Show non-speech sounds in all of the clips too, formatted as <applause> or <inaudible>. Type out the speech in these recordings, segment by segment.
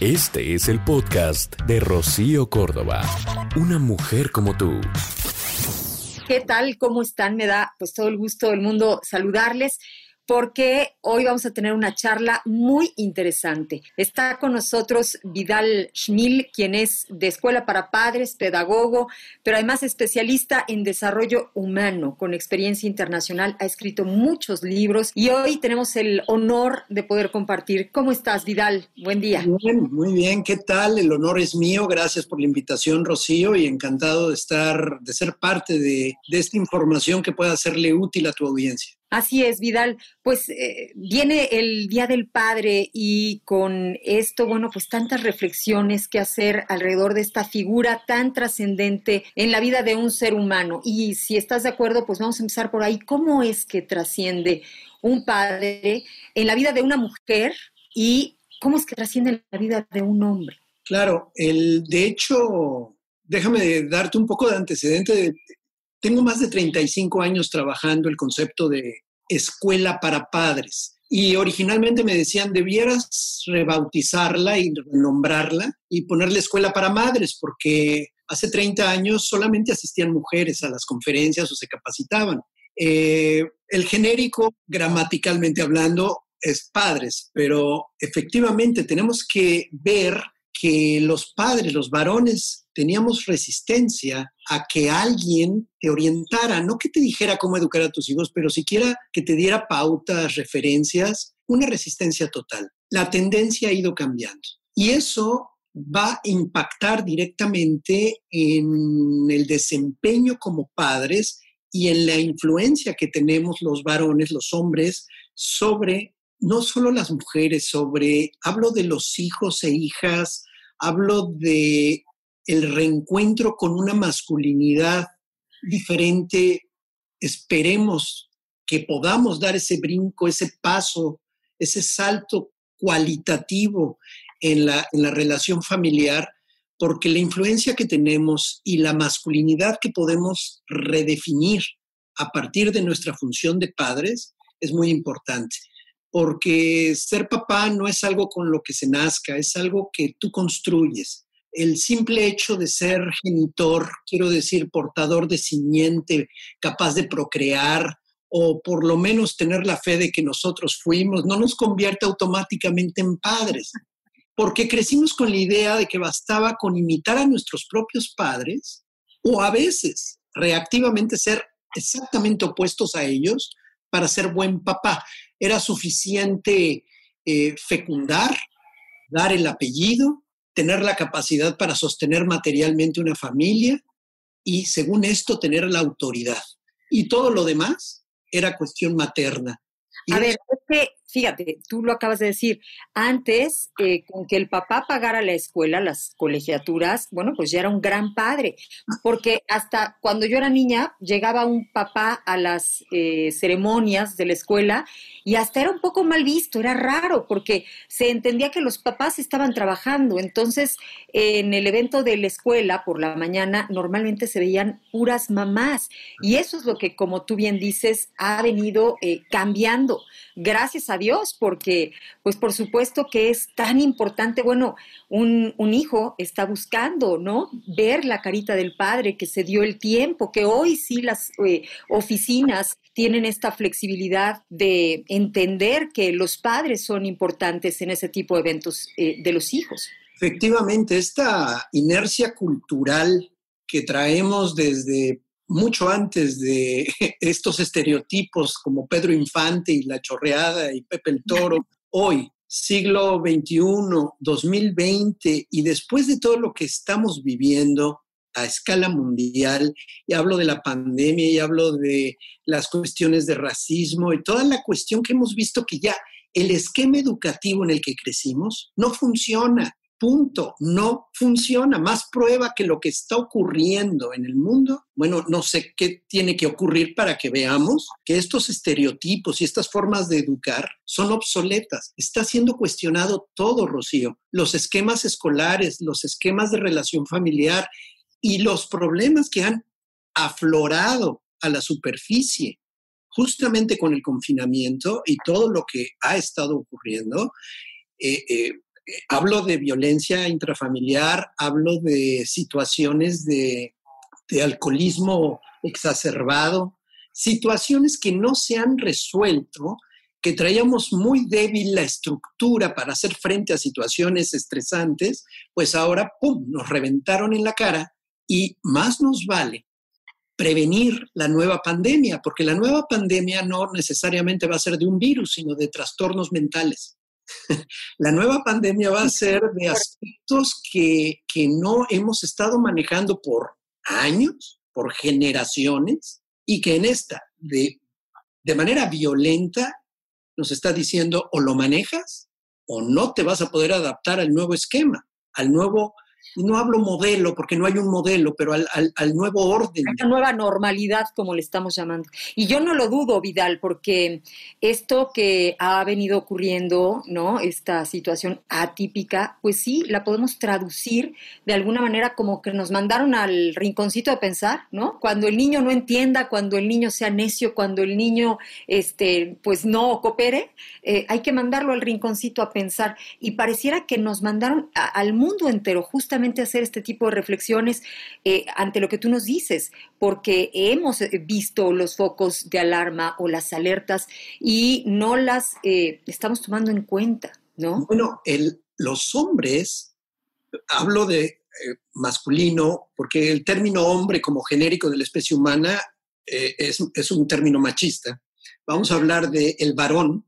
Este es el podcast de Rocío Córdoba. Una mujer como tú. ¿Qué tal? ¿Cómo están? Me da pues todo el gusto del mundo saludarles porque hoy vamos a tener una charla muy interesante. Está con nosotros Vidal Schmil, quien es de Escuela para Padres, pedagogo, pero además especialista en desarrollo humano, con experiencia internacional, ha escrito muchos libros y hoy tenemos el honor de poder compartir. ¿Cómo estás, Vidal? Buen día. Muy bien, muy bien. ¿Qué tal? El honor es mío. Gracias por la invitación, Rocío, y encantado de estar, de ser parte de, de esta información que pueda serle útil a tu audiencia. Así es, Vidal. Pues eh, viene el Día del Padre y con esto, bueno, pues tantas reflexiones que hacer alrededor de esta figura tan trascendente en la vida de un ser humano. Y si estás de acuerdo, pues vamos a empezar por ahí. ¿Cómo es que trasciende un padre en la vida de una mujer y cómo es que trasciende en la vida de un hombre? Claro, el, de hecho, déjame darte un poco de antecedente de tengo más de 35 años trabajando el concepto de escuela para padres. Y originalmente me decían, debieras rebautizarla y renombrarla y ponerle escuela para madres, porque hace 30 años solamente asistían mujeres a las conferencias o se capacitaban. Eh, el genérico, gramaticalmente hablando, es padres, pero efectivamente tenemos que ver que los padres, los varones, teníamos resistencia a que alguien te orientara, no que te dijera cómo educar a tus hijos, pero siquiera que te diera pautas, referencias, una resistencia total. La tendencia ha ido cambiando y eso va a impactar directamente en el desempeño como padres y en la influencia que tenemos los varones, los hombres, sobre no solo las mujeres, sobre, hablo de los hijos e hijas, hablo de el reencuentro con una masculinidad diferente, esperemos que podamos dar ese brinco, ese paso, ese salto cualitativo en la, en la relación familiar, porque la influencia que tenemos y la masculinidad que podemos redefinir a partir de nuestra función de padres es muy importante, porque ser papá no es algo con lo que se nazca, es algo que tú construyes el simple hecho de ser genitor, quiero decir, portador de simiente, capaz de procrear, o por lo menos tener la fe de que nosotros fuimos, no nos convierte automáticamente en padres, porque crecimos con la idea de que bastaba con imitar a nuestros propios padres, o a veces reactivamente ser exactamente opuestos a ellos para ser buen papá. Era suficiente eh, fecundar, dar el apellido, tener la capacidad para sostener materialmente una familia y, según esto, tener la autoridad. Y todo lo demás era cuestión materna. A ver, es que fíjate, tú lo acabas de decir, antes, eh, con que el papá pagara la escuela, las colegiaturas, bueno, pues ya era un gran padre, porque hasta cuando yo era niña llegaba un papá a las eh, ceremonias de la escuela y hasta era un poco mal visto, era raro, porque se entendía que los papás estaban trabajando, entonces en el evento de la escuela por la mañana normalmente se veían puras mamás, y eso es lo que, como tú bien dices, ha venido eh, cambiando. Gracias a Dios, porque pues por supuesto que es tan importante, bueno, un, hijo está buscando, ¿no? Ver la carita del padre, que se dio el tiempo, que hoy sí las eh, oficinas tienen esta flexibilidad de entender que los padres son importantes en ese tipo de eventos eh, de los hijos. Efectivamente, esta inercia cultural que traemos desde mucho antes de <laughs> estos estereotipos como Pedro Infante y La Chorreada y Pepe el Toro, <laughs> hoy, siglo XXI, 2020, y después de todo lo que estamos viviendo a escala mundial, y hablo de la pandemia, y hablo de las cuestiones de racismo y toda la cuestión que hemos visto que ya el esquema educativo en el que crecimos no funciona. Punto, no funciona. Más prueba que lo que está ocurriendo en el mundo. Bueno, no sé qué tiene que ocurrir para que veamos que estos estereotipos y estas formas de educar son obsoletas. Está siendo cuestionado todo, Rocío. Los esquemas escolares, los esquemas de relación familiar y los problemas que han aflorado a la superficie justamente con el confinamiento y todo lo que ha estado ocurriendo. Eh, eh, hablo de violencia intrafamiliar, hablo de situaciones de, alcoholismo exacerbado, situaciones que no se han resuelto, que traíamos muy débil la estructura para hacer frente a situaciones estresantes, pues ahora, ¡pum!, nos reventaron en la cara y más nos vale prevenir la nueva pandemia, porque la nueva pandemia no necesariamente va a ser de un virus, sino de trastornos mentales. <laughs> la nueva pandemia va a ser de aspectos que, no hemos estado manejando por años, por generaciones, y que en esta, de, de manera violenta, nos está diciendo o lo manejas o no te vas a poder adaptar al nuevo esquema, al nuevo no hablo modelo porque no hay un modelo, pero al, nuevo orden. A la nueva normalidad, como le estamos llamando. Y yo no lo dudo, Vidal, porque esto que ha venido ocurriendo, ¿no? Esta situación atípica, pues sí, la podemos traducir de alguna manera como que nos mandaron al rinconcito de pensar, ¿no? Cuando el niño no entienda, cuando el niño sea necio, cuando el niño, este, pues no coopere, eh, hay que mandarlo al rinconcito a pensar. Y pareciera que nos mandaron al mundo entero, justamente hacer este tipo de reflexiones eh, ante lo que tú nos dices, porque hemos eh, visto los focos de alarma o las alertas y no las eh, estamos tomando en cuenta, ¿no? Bueno, el, los hombres, hablo de masculino, porque el término hombre como genérico de la especie humana es, es, un término machista. Vamos a hablar de el varón.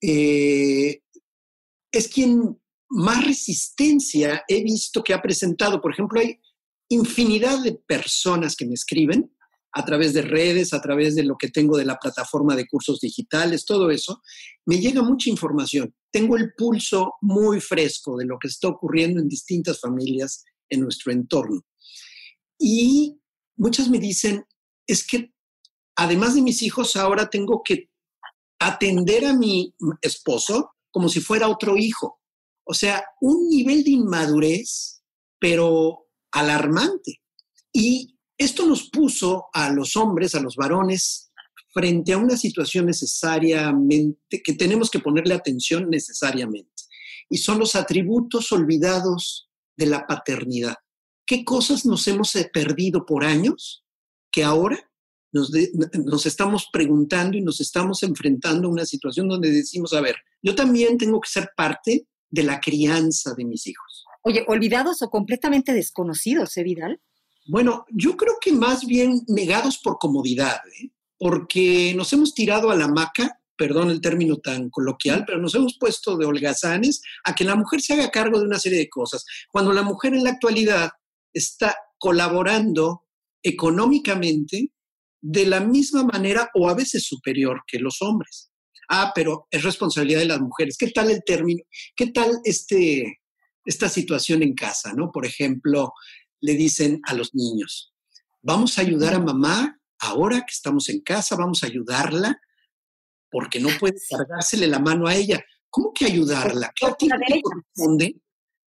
es quien más resistencia he visto que ha presentado. Por ejemplo, hay infinidad de personas que me escriben a través de redes, a través de lo que tengo de la plataforma de cursos digitales, todo eso, me llega mucha información. Tengo el pulso muy fresco de lo que está ocurriendo en distintas familias en nuestro entorno. Y muchas me dicen, es que además de mis hijos, ahora tengo que atender a mi esposo como si fuera otro hijo. O sea, un nivel de inmadurez, pero alarmante. Y esto nos puso a los hombres, a los varones, frente a una situación necesariamente, que tenemos que ponerle atención necesariamente. Y son los atributos olvidados de la paternidad. ¿Qué cosas nos hemos perdido por años que ahora nos, nos, estamos preguntando y nos estamos enfrentando a una situación donde decimos, a ver, yo también tengo que ser parte de la crianza de mis hijos. Oye, olvidados o completamente desconocidos, ¿eh, Vidal? Bueno, yo creo que más bien negados por comodidad, ¿eh? porque nos hemos tirado a la maca, perdón el término tan coloquial, pero nos hemos puesto de holgazanes a que la mujer se haga cargo de una serie de cosas, cuando la mujer en la actualidad está colaborando económicamente de la misma manera o a veces superior que los hombres ah, pero es responsabilidad de las mujeres. ¿Qué tal el término? ¿Qué tal este, esta situación en casa? ¿no? Por ejemplo, le dicen a los niños, vamos a ayudar a mamá ahora que estamos en casa, vamos a ayudarla porque no puede cargársele la mano a ella. ¿Cómo que ayudarla? ¿Qué te corresponde?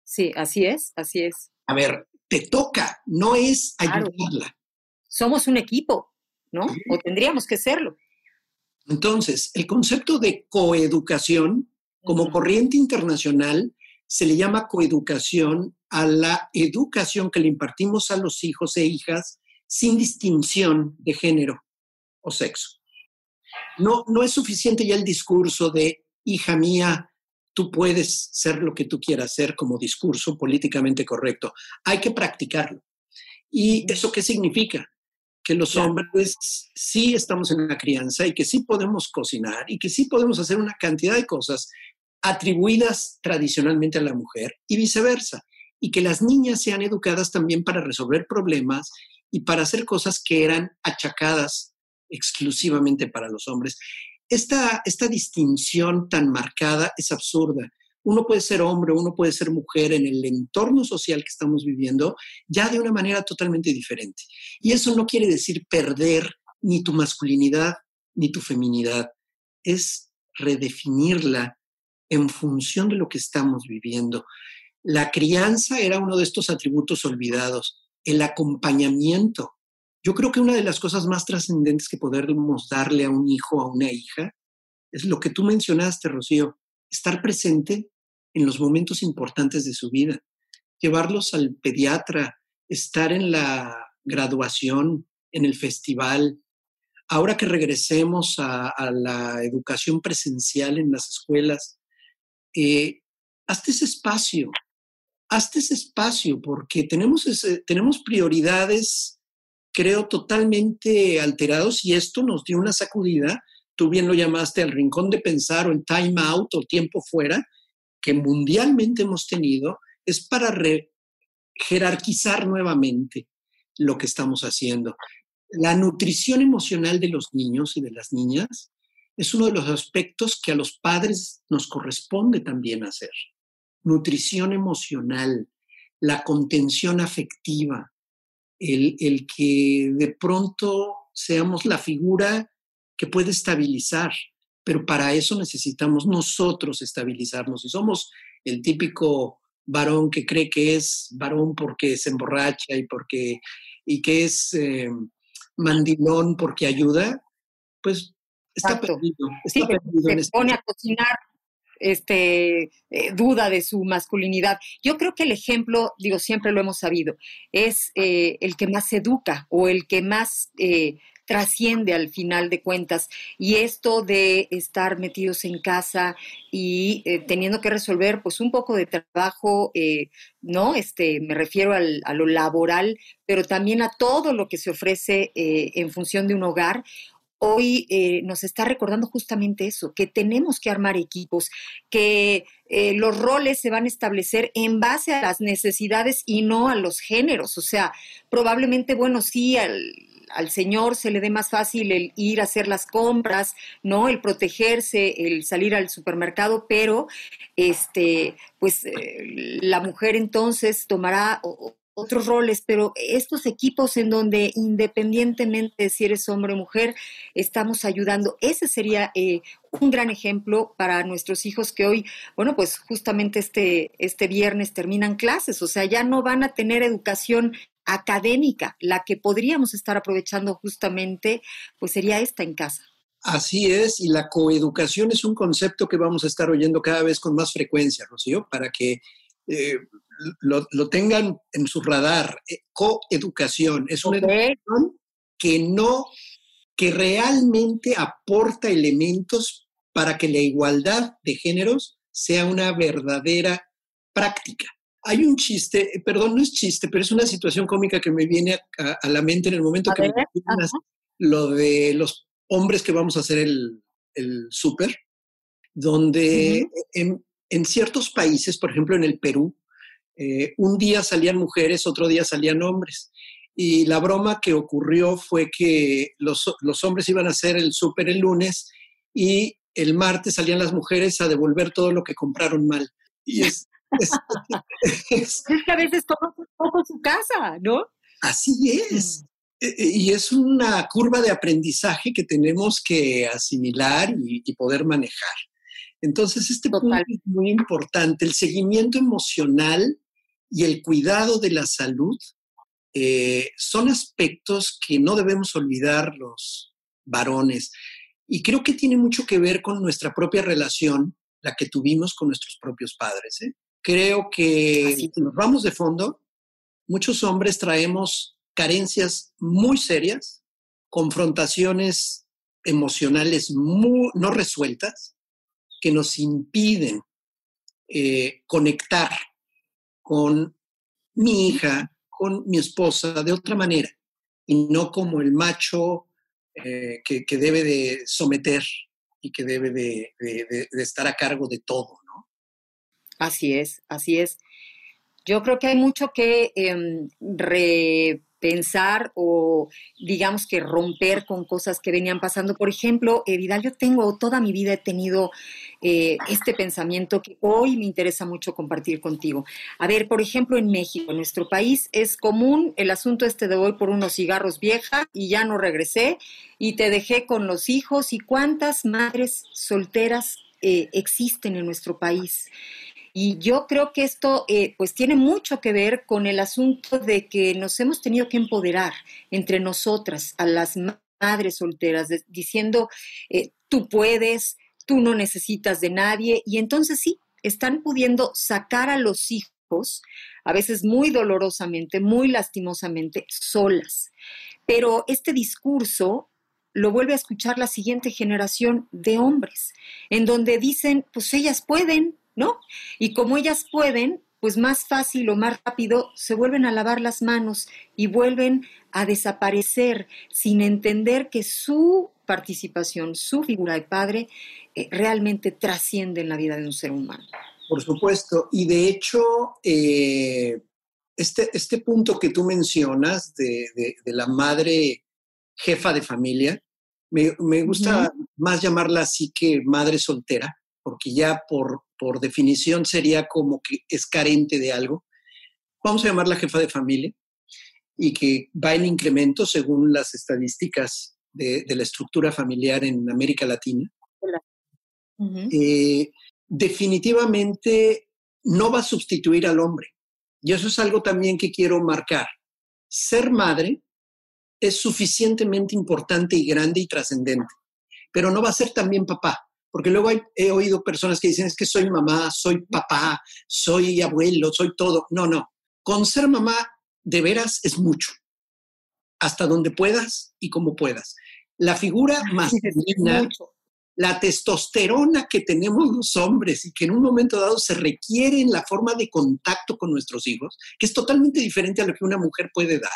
Sí, así es, así es. A ver, te toca, no es ayudarla. Somos un equipo, ¿no? O tendríamos que serlo. Entonces, el concepto de coeducación, como corriente internacional, se le llama coeducación a la educación que le impartimos a los hijos e hijas sin distinción de género o sexo. No, no es suficiente ya el discurso de, hija mía, tú puedes ser lo que tú quieras ser como discurso políticamente correcto. Hay que practicarlo. ¿Y eso qué significa? Que los hombres sí estamos en la crianza y que sí podemos cocinar y que sí podemos hacer una cantidad de cosas atribuidas tradicionalmente a la mujer y viceversa. Y que las niñas sean educadas también para resolver problemas y para hacer cosas que eran achacadas exclusivamente para los hombres. esta, esta distinción tan marcada es absurda. Uno puede ser hombre, uno puede ser mujer en el entorno social que estamos viviendo, ya de una manera totalmente diferente. Y eso no quiere decir perder ni tu masculinidad ni tu feminidad, es redefinirla en función de lo que estamos viviendo. La crianza era uno de estos atributos olvidados, el acompañamiento. Yo creo que una de las cosas más trascendentes que podemos darle a un hijo, a una hija, es lo que tú mencionaste, Rocío, estar presente en los momentos importantes de su vida, llevarlos al pediatra, estar en la graduación, en el festival. Ahora que regresemos a, la educación presencial en las escuelas, eh, hazte ese espacio, hazte ese espacio, porque tenemos, tenemos prioridades, creo, totalmente alterados y esto nos dio una sacudida. Tú bien lo llamaste al rincón de pensar o el time out o tiempo fuera, que mundialmente hemos tenido, es para jerarquizar nuevamente lo que estamos haciendo. La nutrición emocional de los niños y de las niñas es uno de los aspectos que a los padres nos corresponde también hacer nutrición emocional, la contención afectiva, el, el que de pronto seamos la figura que puede estabilizar, pero para eso necesitamos nosotros estabilizarnos. Y somos el típico varón que cree que es varón porque se emborracha y, porque, y que es eh, mandilón porque ayuda, pues está perdido. Está perdido se pone a cocinar este, eh, duda de su masculinidad. Yo creo que el ejemplo, digo, siempre lo hemos sabido, es eh, el que más educa o el que más eh, trasciende al final de cuentas. Y esto de estar metidos en casa y teniendo que resolver pues un poco de trabajo, ¿no? Este, me refiero al, a lo laboral, pero también a todo lo que se ofrece en función de un hogar hoy eh, nos está recordando justamente eso, que tenemos que armar equipos, que eh, los roles se van a establecer en base a las necesidades y no a los géneros. O sea, probablemente, bueno, sí, al, señor se le dé más fácil el ir a hacer las compras, ¿no? El protegerse, el salir al supermercado, pero este, pues eh, la mujer entonces tomará otros roles, pero estos equipos en donde independientemente de si eres hombre o mujer, estamos ayudando, ese sería eh, un gran ejemplo para nuestros hijos que hoy, bueno, pues justamente este, este viernes terminan clases, o sea, ya no van a tener educación académica, la que podríamos estar aprovechando justamente, pues sería esta en casa. Así es, y la coeducación es un concepto que vamos a estar oyendo cada vez con más frecuencia, Rocío, para que eh, lo, tengan en su radar. Eh, coeducación es una educación que no, que realmente aporta elementos para que la igualdad de géneros sea una verdadera práctica. Hay un chiste, eh, perdón, no es chiste, pero es una situación cómica que me viene a, la mente en el momento que me lo de los hombres que vamos a hacer el, el súper, donde en, en, ciertos países, por ejemplo en el Perú, eh, un día salían mujeres, otro día salían hombres. Y la broma que ocurrió fue que los, hombres iban a hacer el súper el lunes y el martes salían las mujeres a devolver todo lo que compraron mal. Y es, <laughs> es, que a veces toma un poco su casa, ¿no? Así es. Mm. E, e, y es una curva de aprendizaje que tenemos que asimilar y, poder manejar. Entonces, este punto es muy importante. El seguimiento emocional y el cuidado de la salud eh, son aspectos que no debemos olvidar los varones. Y creo que tiene mucho que ver con nuestra propia relación, la que tuvimos con nuestros propios padres. ¿eh? Creo que si nos vamos de fondo, muchos hombres traemos carencias muy serias, confrontaciones emocionales no resueltas, que nos impiden eh, conectar con mi hija, con mi esposa, de otra manera, y no como el macho eh, que, debe de someter y que debe de, estar a cargo de todo. Así es, así es. Yo creo que hay mucho que em, pensar o digamos que romper con cosas que venían pasando. Por ejemplo, eh, yo tengo, toda mi vida he tenido eh, este pensamiento que hoy me interesa mucho compartir contigo. A ver, por ejemplo, en México, en nuestro país, es común el asunto este de hoy por unos cigarros vieja y ya no regresé y te dejé con los hijos y cuántas madres solteras eh, existen en nuestro país. Y yo creo que esto eh, pues tiene mucho que ver con el asunto de que nos hemos tenido que empoderar entre nosotras, a las madres solteras, diciendo, eh, tú puedes, tú no necesitas de nadie. Y entonces sí, están pudiendo sacar a los hijos, a veces muy dolorosamente, muy lastimosamente, solas. Pero este discurso lo vuelve a escuchar la siguiente generación de hombres, en donde dicen, pues ellas pueden, ¿no? Y como ellas pueden, pues más fácil o más rápido se vuelven a lavar las manos y vuelven a desaparecer sin entender que su participación, su figura de padre, eh, realmente trasciende en la vida de un ser humano. Por supuesto, y de hecho, eh, este, este punto que tú mencionas de, la madre jefa de familia, me, gusta más llamarla así que madre soltera, porque ya por, por definición sería como que es carente de algo. Vamos a llamarla jefa de familia y que va en incremento según las estadísticas de, la estructura familiar en América Latina. Eh, definitivamente no va a sustituir al hombre. Y eso es algo también que quiero marcar. Ser madre es suficientemente importante y grande y trascendente, pero no va a ser también papá. Porque luego he oído personas que dicen, es que soy mamá, soy papá, soy abuelo, soy todo. No, no. Con ser mamá, de veras, es mucho. Hasta donde puedas y como puedas. La figura <laughs> masculina, la testosterona que tenemos los hombres y que en un momento dado se requiere en la forma de contacto con nuestros hijos, que es totalmente diferente a lo que una mujer puede dar.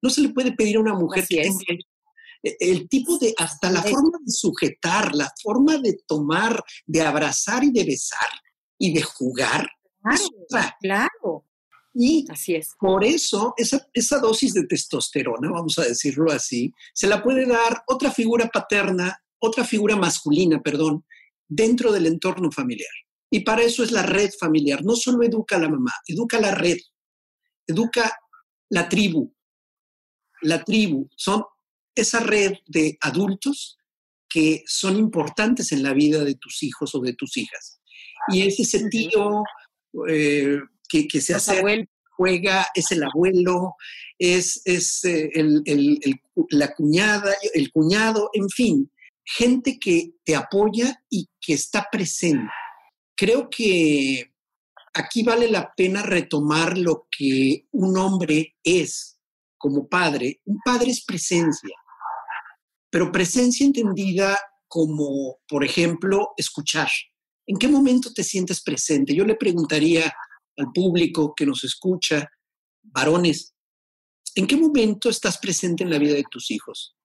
No se le puede pedir a una mujer que tenga e, el tipo de, hasta la forma de sujetar, la forma de tomar, de abrazar y de besar y de jugar. Claro, claro. Y así es. por eso esa, esa dosis de testosterona, vamos a decirlo así, se la puede dar otra figura paterna, otra figura masculina, perdón, dentro del entorno familiar. Y para eso es la red familiar. No solo educa a la mamá, educa la red, educa la tribu. La tribu son esa red de adultos que son importantes en la vida de tus hijos o de tus hijas. Y es ese tío eh, que, se hace, juega, es el abuelo, es, es eh, la cuñada, el cuñado, en fin, gente que te apoya y que está presente. Creo que aquí vale la pena retomar lo que un hombre es como padre. Un padre es presencia pero presencia entendida como, por ejemplo, escuchar. ¿En qué momento te sientes presente? Yo le preguntaría al público que nos escucha, varones, ¿en qué momento estás presente en la vida de tus hijos?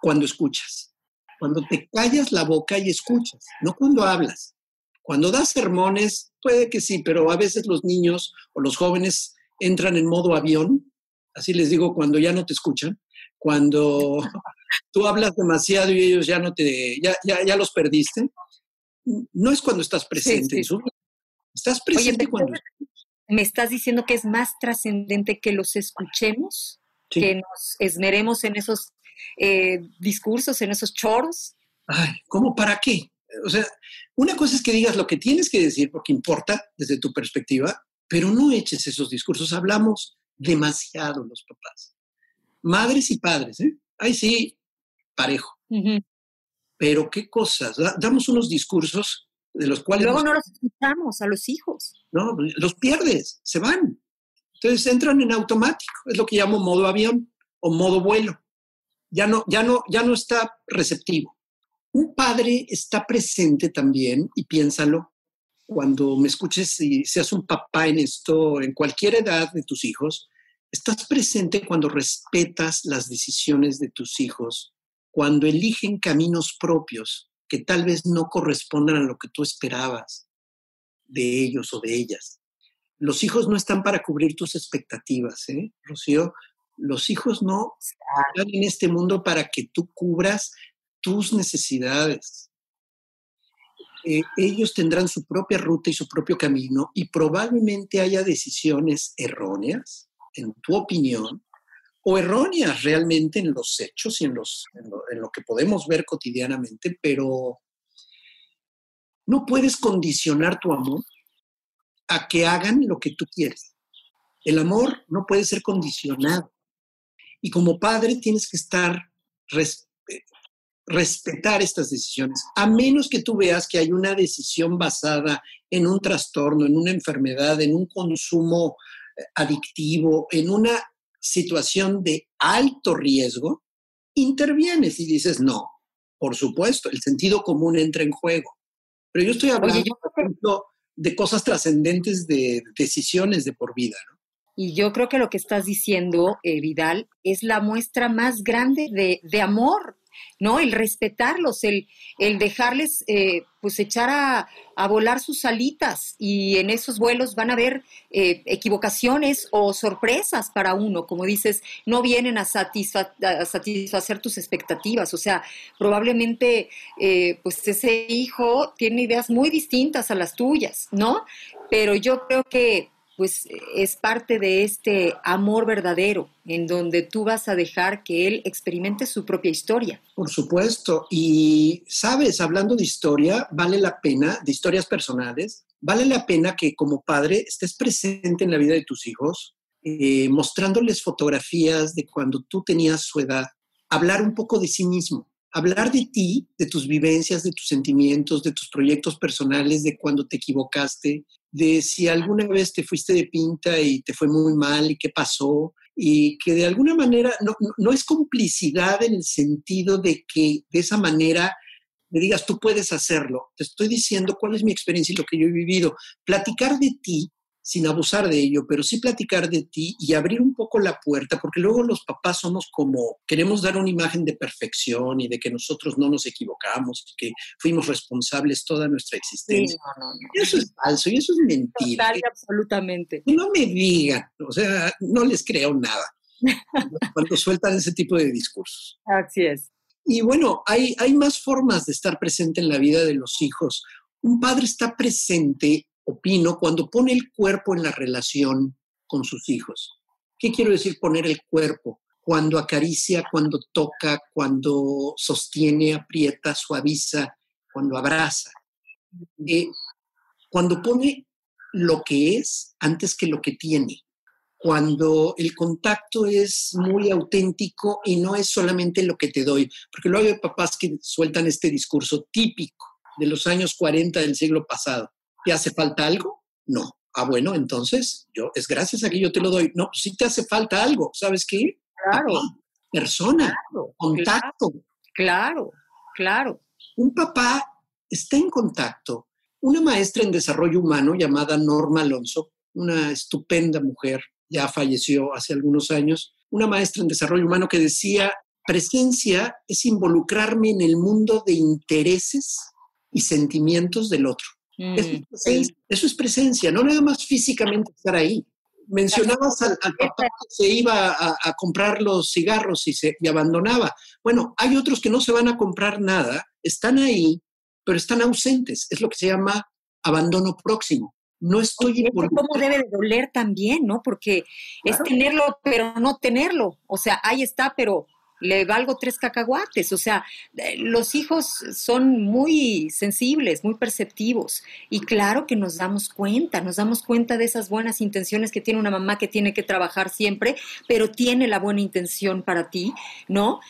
Cuando escuchas, cuando te callas la boca y escuchas, no cuando hablas. Cuando das sermones, puede que sí, pero a veces los niños o los jóvenes entran en modo avión, así les digo, cuando ya no te escuchan, cuando <laughs> tú hablas demasiado y ellos ya no te, ya, ya, los perdiste, no es cuando estás presente. Estás presente cuando... ¿Me estás diciendo que es más trascendente que los escuchemos? ¿Que nos esmeremos en esos eh, discursos, en esos choros? Ay, ¿cómo para qué? O sea, una cosa es que digas lo que tienes que decir porque importa desde tu perspectiva, pero no eches esos discursos. Hablamos demasiado los papás. Madres y padres, ¿eh? Ay, sí, parejo. Pero qué cosas, damos unos discursos de los cuales... Luego no los escuchamos a los hijos. No, los pierdes, se van. Entonces entran en automático, es lo que llamo modo avión o modo vuelo. Ya no, ya no, ya no está receptivo. Un padre está presente también, y piénsalo, cuando me escuches y seas un papá en esto, en cualquier edad de tus hijos, estás presente cuando respetas las decisiones de tus hijos, cuando eligen caminos propios que tal vez no correspondan a lo que tú esperabas de ellos o de ellas. Los hijos no están para cubrir tus expectativas, ¿eh, Rocío? Los hijos no están en este mundo para que tú cubras tus necesidades. Eh, ellos tendrán su propia ruta y su propio camino y probablemente haya decisiones erróneas, en tu opinión, o erróneas realmente en los hechos y en, los, en lo que podemos ver cotidianamente, pero no puedes condicionar tu amor a que hagan lo que tú quieres. El amor no puede ser condicionado. Y como padre tienes que estar, respetar estas decisiones, a menos que tú veas que hay una decisión basada en un trastorno, en una enfermedad, en un consumo eh, adictivo, en una situación de alto riesgo, intervienes y dices, no, por supuesto, el sentido común entra en juego. Pero yo estoy hablando, por ejemplo, de cosas trascendentes de decisiones de por vida, ¿no? Y yo creo que lo que estás diciendo, eh, Vidal, es la muestra más grande de, de amor, ¿no? El respetarlos, el, el dejarles eh, pues echar a, a, volar sus alitas y en esos vuelos van a haber eh, equivocaciones o sorpresas para uno, como dices, no vienen a, satisfa a satisfacer tus expectativas, o sea, probablemente pues ese hijo tiene ideas muy distintas a las tuyas, ¿no? Pero yo creo que pues es parte de este amor verdadero, en donde tú vas a dejar que él experimente su propia historia. Por supuesto, y sabes, hablando de historia, vale la pena, de historias personales, vale la pena que como padre estés presente en la vida de tus hijos, eh, mostrándoles fotografías de cuando tú tenías su edad, hablar un poco de sí mismo, hablar de ti, de tus vivencias, de tus sentimientos, de tus proyectos personales, de cuando te equivocaste, de si alguna vez te fuiste de pinta y te fue muy mal y qué pasó, y que de alguna manera no, no es complicidad en el sentido de que de esa manera me digas, tú puedes hacerlo. Te estoy diciendo cuál es mi experiencia y lo que yo he vivido. Platicar de ti sin abusar de ello, pero sí platicar de ti y abrir un poco la puerta, porque luego los papás somos como, queremos dar una imagen de perfección y de que nosotros no nos equivocamos y que fuimos responsables toda nuestra existencia. Y eso es falso y eso es mentira. Total, absolutamente. No me digan, o sea, no les creo nada <laughs> cuando sueltan ese tipo de discursos. Así es. Y bueno, hay, hay más formas de estar presente en la vida de los hijos. Un padre está presente opino, cuando pone el cuerpo en la relación con sus hijos. ¿Qué quiero decir poner el cuerpo? Cuando acaricia, cuando toca, cuando sostiene, aprieta, suaviza, cuando abraza. Eh, cuando pone lo que es antes que lo que tiene. Cuando el contacto es muy auténtico y no es solamente lo que te doy. Porque luego hay papás que sueltan este discurso típico de los años 40 del siglo pasado ¿Te hace falta algo? No. Ah, bueno, entonces yo es gracias a que yo te lo doy. No, si te hace falta algo, ¿sabes qué? Claro. persona, contacto. Claro, claro. Un papá está en contacto. Una maestra en desarrollo humano llamada Norma Alonso, una estupenda mujer, ya falleció hace algunos años, una maestra en desarrollo humano que decía, presencia es involucrarme en el mundo de intereses y sentimientos del otro. Mm, eso, es presencia, no nada más físicamente estar ahí. Mencionabas al, papá que se iba a, comprar los cigarros y, se, y abandonaba. Bueno, hay otros que no se van a comprar nada, están ahí, pero están ausentes. Es lo que se llama abandono próximo. No estoy ¿Cómo debe de doler también, no? Porque es tenerlo, pero no tenerlo. O sea, ahí está, pero le valgo tres cacahuates. O sea, eh, los hijos son muy sensibles, muy perceptivos. Y claro que nos damos cuenta, nos damos cuenta de esas buenas intenciones que tiene una mamá que tiene que trabajar siempre, pero tiene la buena intención para ti, ¿no?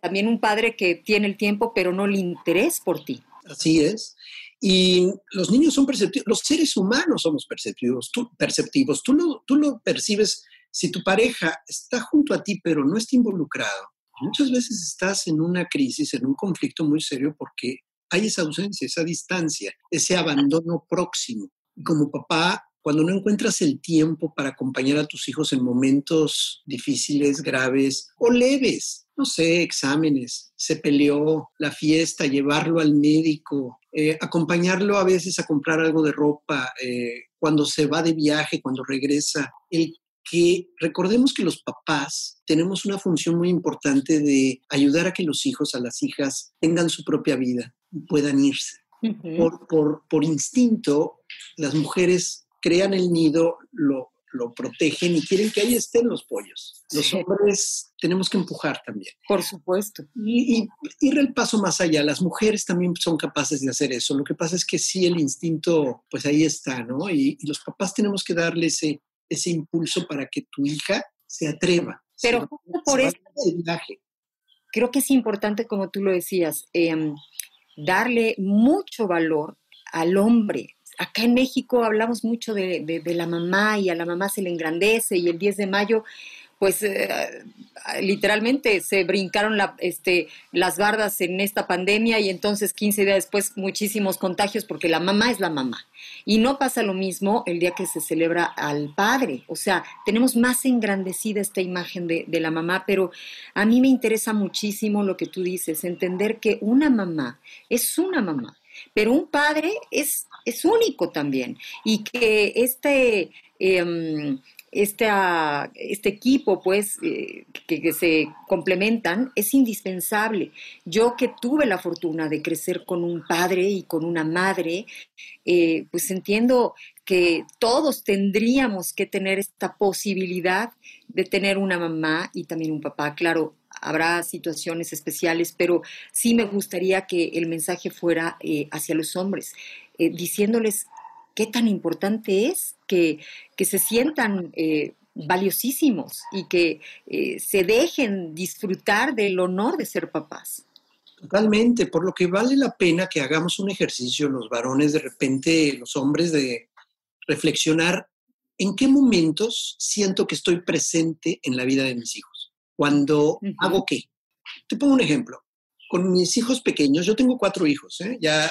también un padre que tiene el tiempo, pero no el interés por ti. Así es. Y los niños son perceptivos, los seres humanos somos perceptivos, tú, perceptivos. Tú, lo, tú lo percibes si tu pareja está junto a ti pero no está involucrado, muchas veces estás en una crisis, en un conflicto muy serio porque hay esa ausencia, esa distancia, ese abandono próximo. Como papá, cuando no encuentras el tiempo para acompañar a tus hijos en momentos difíciles, graves o leves, no sé, exámenes, se peleó, la fiesta, llevarlo al médico, eh, acompañarlo a veces a comprar algo de ropa, eh, cuando se va de viaje, cuando regresa, el que recordemos que los papás tenemos una función muy importante de ayudar a que los hijos, a las hijas, tengan su propia vida y puedan irse. por, por, por instinto, las mujeres crean el nido, lo, lo protegen y quieren que ahí estén los pollos. Los hombres tenemos que empujar también. Por supuesto. Y, ir el paso más allá. Las mujeres también son capaces de hacer eso. Lo que pasa es que sí, el instinto, pues ahí está, ¿no? Y, los papás tenemos que darle ese, ese impulso para que tu hija se atreva. Pero por eso creo que es importante, como tú lo decías, em, darle mucho valor al hombre, acá en México hablamos mucho de, la mamá y a la mamá se le engrandece y el 10 de mayo pues eh, literalmente se brincaron este, las bardas en esta pandemia y entonces 15 días después muchísimos contagios porque la mamá es la mamá. Y no pasa lo mismo el día que se celebra al padre. O sea, tenemos más engrandecida esta imagen de, la mamá, pero a mí me interesa muchísimo lo que tú dices, entender que una mamá es una mamá pero un padre es, es único también y que este, em, este, este, equipo, pues, eh, que, se complementan, es indispensable. Yo que tuve la fortuna de crecer con un padre y con una madre, eh, pues entiendo que todos tendríamos que tener esta posibilidad de tener una mamá y también un papá. Claro, habrá situaciones especiales, pero sí me gustaría que el mensaje fuera eh, hacia los hombres, diciéndoles qué tan importante es que, que se sientan eh, valiosísimos y que se dejen disfrutar del honor de ser papás. Totalmente, por lo que vale la pena que hagamos un ejercicio los varones, de repente los hombres, de reflexionar en qué momentos siento que estoy presente en la vida de mis hijos cuando hago qué. Te pongo un ejemplo. Con mis hijos pequeños, yo tengo cuatro hijos, ¿eh? ya eh,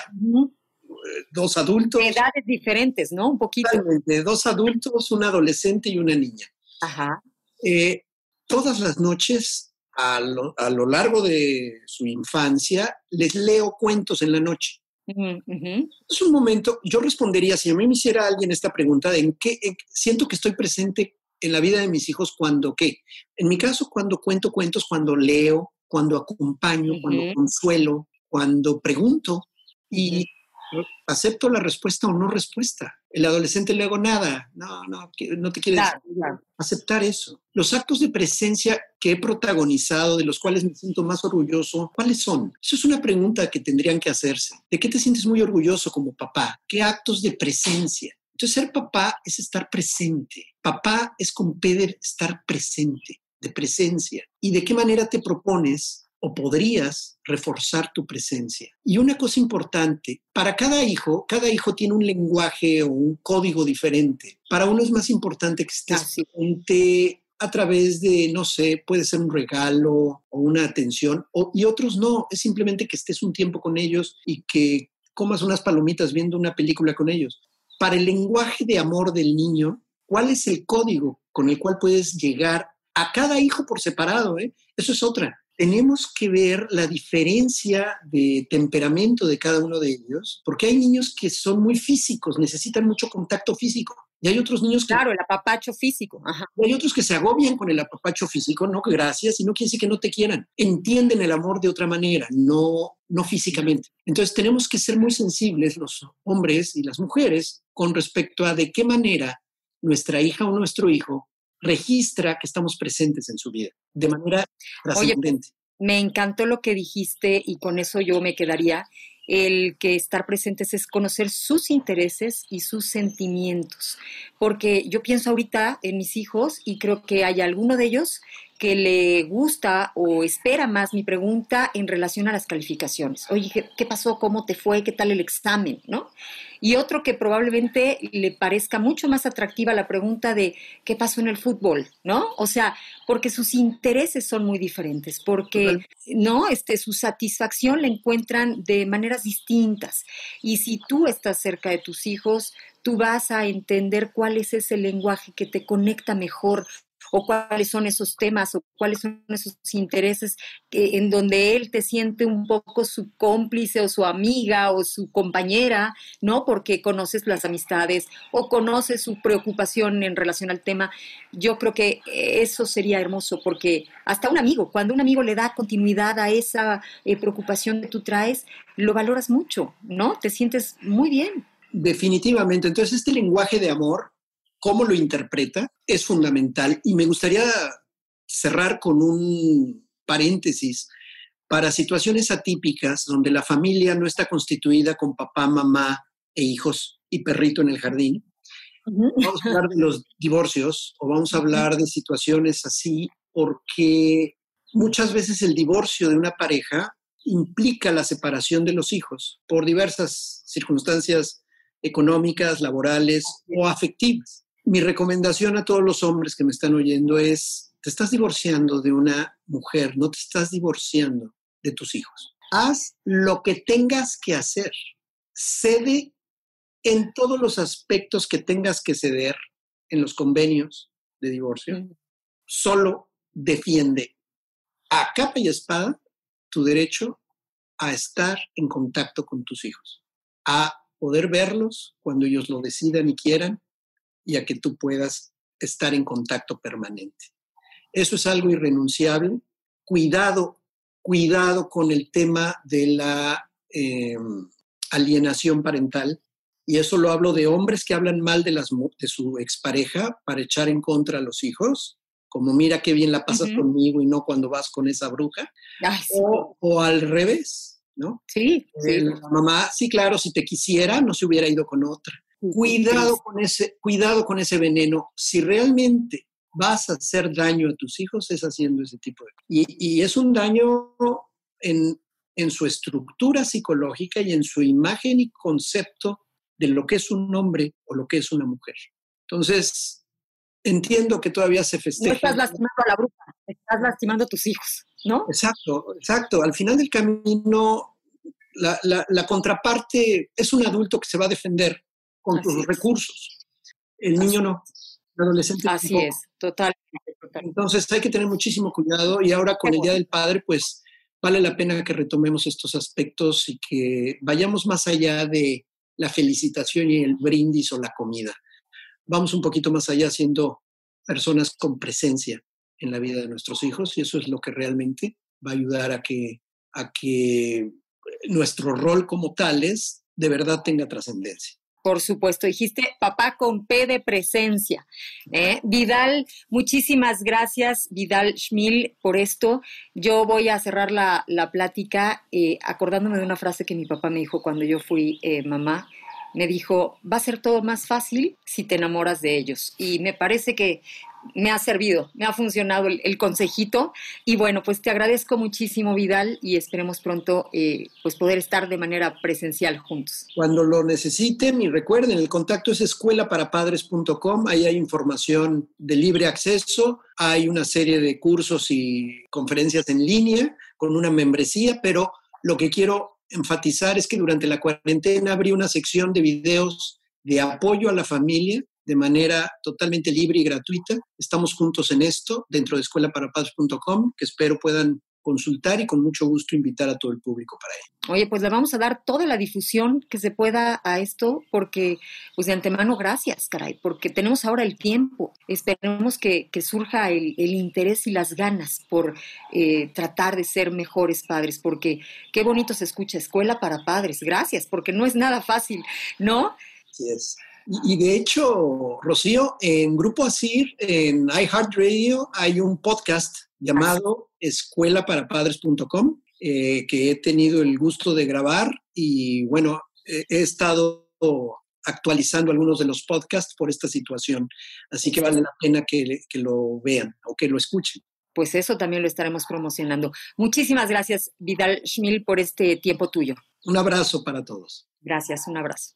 dos adultos. De edades diferentes, ¿no? Un poquito. Totalmente, dos adultos, un adolescente y una niña. Ajá. Eh, todas las noches, a lo, a lo, largo de su infancia, les leo cuentos en la noche. Es un momento, yo respondería, si a mí me hiciera alguien esta pregunta, de en qué siento que estoy presente en la vida de mis hijos cuando qué. En mi caso, cuando cuento cuentos, cuando leo, cuando acompaño, cuando consuelo, cuando pregunto y acepto la respuesta o no respuesta. El adolescente le hago nada, no, no, no te quiere aceptar eso. Los actos de presencia que he protagonizado, de los cuales me siento más orgulloso, ¿cuáles son? Eso es una pregunta que tendrían que hacerse. ¿De qué te sientes muy orgulloso como papá? ¿Qué actos de presencia? Entonces, ser papá es estar presente. Papá es con Peder estar presente, de presencia. ¿Y de qué manera te propones o podrías reforzar tu presencia? Y una cosa importante, para cada hijo, cada hijo tiene un lenguaje o un código diferente. Para uno es más importante que estés presente a través de, no sé, puede ser un regalo o una atención, y otros no, es simplemente que estés un tiempo con ellos y que comas unas palomitas viendo una película con ellos para el lenguaje de amor del niño, ¿cuál es el código con el cual puedes llegar a cada hijo por separado? Eh? Eso es otra. Tenemos que ver la diferencia de temperamento de cada uno de ellos, porque hay niños que son muy físicos, necesitan mucho contacto físico. Y hay otros niños que... Claro, el apapacho físico. Y hay otros que se agobian con el apapacho físico, no que gracias, y no quiere decir que no te quieran. Entienden el amor de otra manera, no, no físicamente. Entonces tenemos que ser muy sensibles los hombres y las mujeres con respecto a de qué manera nuestra hija o nuestro hijo registra que estamos presentes en su vida, de manera trascendente. Me encantó lo que dijiste y con eso yo me quedaría el que estar presentes es conocer sus intereses y sus sentimientos. Porque yo pienso ahorita en mis hijos y creo que hay alguno de ellos que le gusta o espera más mi pregunta en relación a las calificaciones. Oye, ¿qué, pasó? ¿Cómo te fue? ¿Qué tal el examen? ¿No? Y otro que probablemente le parezca mucho más atractiva la pregunta de ¿qué pasó en el fútbol? ¿No? O sea, porque sus intereses son muy diferentes, porque no, este, su satisfacción la encuentran de maneras distintas. Y si tú estás cerca de tus hijos, tú vas a entender cuál es ese lenguaje que te conecta mejor o cuáles son esos temas o cuáles son esos intereses en donde él te siente un poco su cómplice o su amiga o su compañera, ¿no? Porque conoces las amistades o conoces su preocupación en relación al tema. Yo creo que eso sería hermoso porque hasta un amigo, cuando un amigo le da continuidad a esa eh, preocupación que tú traes, lo valoras mucho, ¿no? Te sientes muy bien. Definitivamente. Entonces, este lenguaje de amor, cómo lo interpreta, es fundamental. Y me gustaría cerrar con un paréntesis para situaciones atípicas donde la familia no está constituida con papá, mamá e hijos y perrito en el jardín. Vamos a hablar de los divorcios o vamos a hablar de situaciones así porque muchas veces el divorcio de una pareja implica la separación de los hijos por diversas circunstancias económicas, laborales o afectivas. Mi recomendación a todos los hombres que me están oyendo es, te estás divorciando de una mujer, no te estás divorciando de tus hijos. Haz lo que tengas que hacer. Cede en todos los aspectos que tengas que ceder en los convenios de divorcio. Solo defiende a capa y espada tu derecho a estar en contacto con tus hijos, a poder verlos cuando ellos lo decidan y quieran y a que tú puedas estar en contacto permanente. Eso es algo irrenunciable. Cuidado, cuidado con el tema de la em, alienación parental. Y eso lo hablo de hombres que hablan mal de, las, de su expareja para echar en contra a los hijos como mira qué bien la pasas conmigo y no cuando vas con esa bruja. o, al revés, ¿no? Sí, sí. La mamá, sí, claro, si te quisiera, no se hubiera ido con otra. Cuidado con ese, cuidado con ese veneno. Si realmente vas a hacer daño a tus hijos, es haciendo ese tipo de... Y, y es un daño en, en su estructura psicológica y en su imagen y concepto de lo que es un hombre o lo que es una mujer. Entonces, entiendo que todavía se festeja. No estás lastimando a la bruja, estás lastimando a tus hijos, ¿no? Exacto, exacto. Al final del camino, la, contraparte es un adulto que se va a defender con sus recursos. El niño no, el adolescente Así es, total, Entonces hay que tener muchísimo cuidado y ahora con el Día del Padre, pues vale la pena que retomemos estos aspectos y que vayamos más allá de la felicitación y el brindis o la comida. Vamos un poquito más allá siendo personas con presencia en la vida de nuestros hijos y eso es lo que realmente va a ayudar a que, a que nuestro rol como tales de verdad tenga trascendencia. Por supuesto, dijiste papá con P de presencia. ¿eh? Vidal, muchísimas gracias, Vidal Schmil, por esto. Yo voy a cerrar la, plática eh, acordándome de una frase que mi papá me dijo cuando yo fui eh, mamá me dijo, va a ser todo más fácil si te enamoras de ellos. Y me parece que me ha servido, me ha funcionado el, consejito. Y bueno, pues te agradezco muchísimo, Vidal, y esperemos pronto eh, pues poder estar de manera presencial juntos. Cuando lo necesiten y recuerden, el contacto es escuelaparapadres.com, ahí hay información de libre acceso, hay una serie de cursos y conferencias en línea con una membresía, pero lo que quiero enfatizar es que durante la cuarentena abrí una sección de videos de apoyo a la familia de manera totalmente libre y gratuita. Estamos juntos en esto dentro de escuelaparapaz.com, que espero puedan consultar y con mucho gusto invitar a todo el público para ello. Oye, pues le vamos a dar toda la difusión que se pueda a esto, porque, pues de antemano, gracias, caray, porque tenemos ahora el tiempo. Esperemos que, surja el, interés y las ganas por eh, tratar de ser mejores padres, porque qué bonito se escucha Escuela para Padres. Gracias, porque no es nada fácil, ¿no? Así es. Y, de hecho, Rocío, en Grupo Asir, en iHeartRadio, hay un podcast llamado escuelaparapadres.com eh, que he tenido el gusto de grabar y bueno, he estado actualizando algunos de los podcasts por esta situación. Así que vale la pena que, que lo vean o que lo escuchen pues eso también lo estaremos promocionando. Muchísimas gracias, Vidal Schmil, por este tiempo tuyo. Un abrazo para todos. Gracias, un abrazo.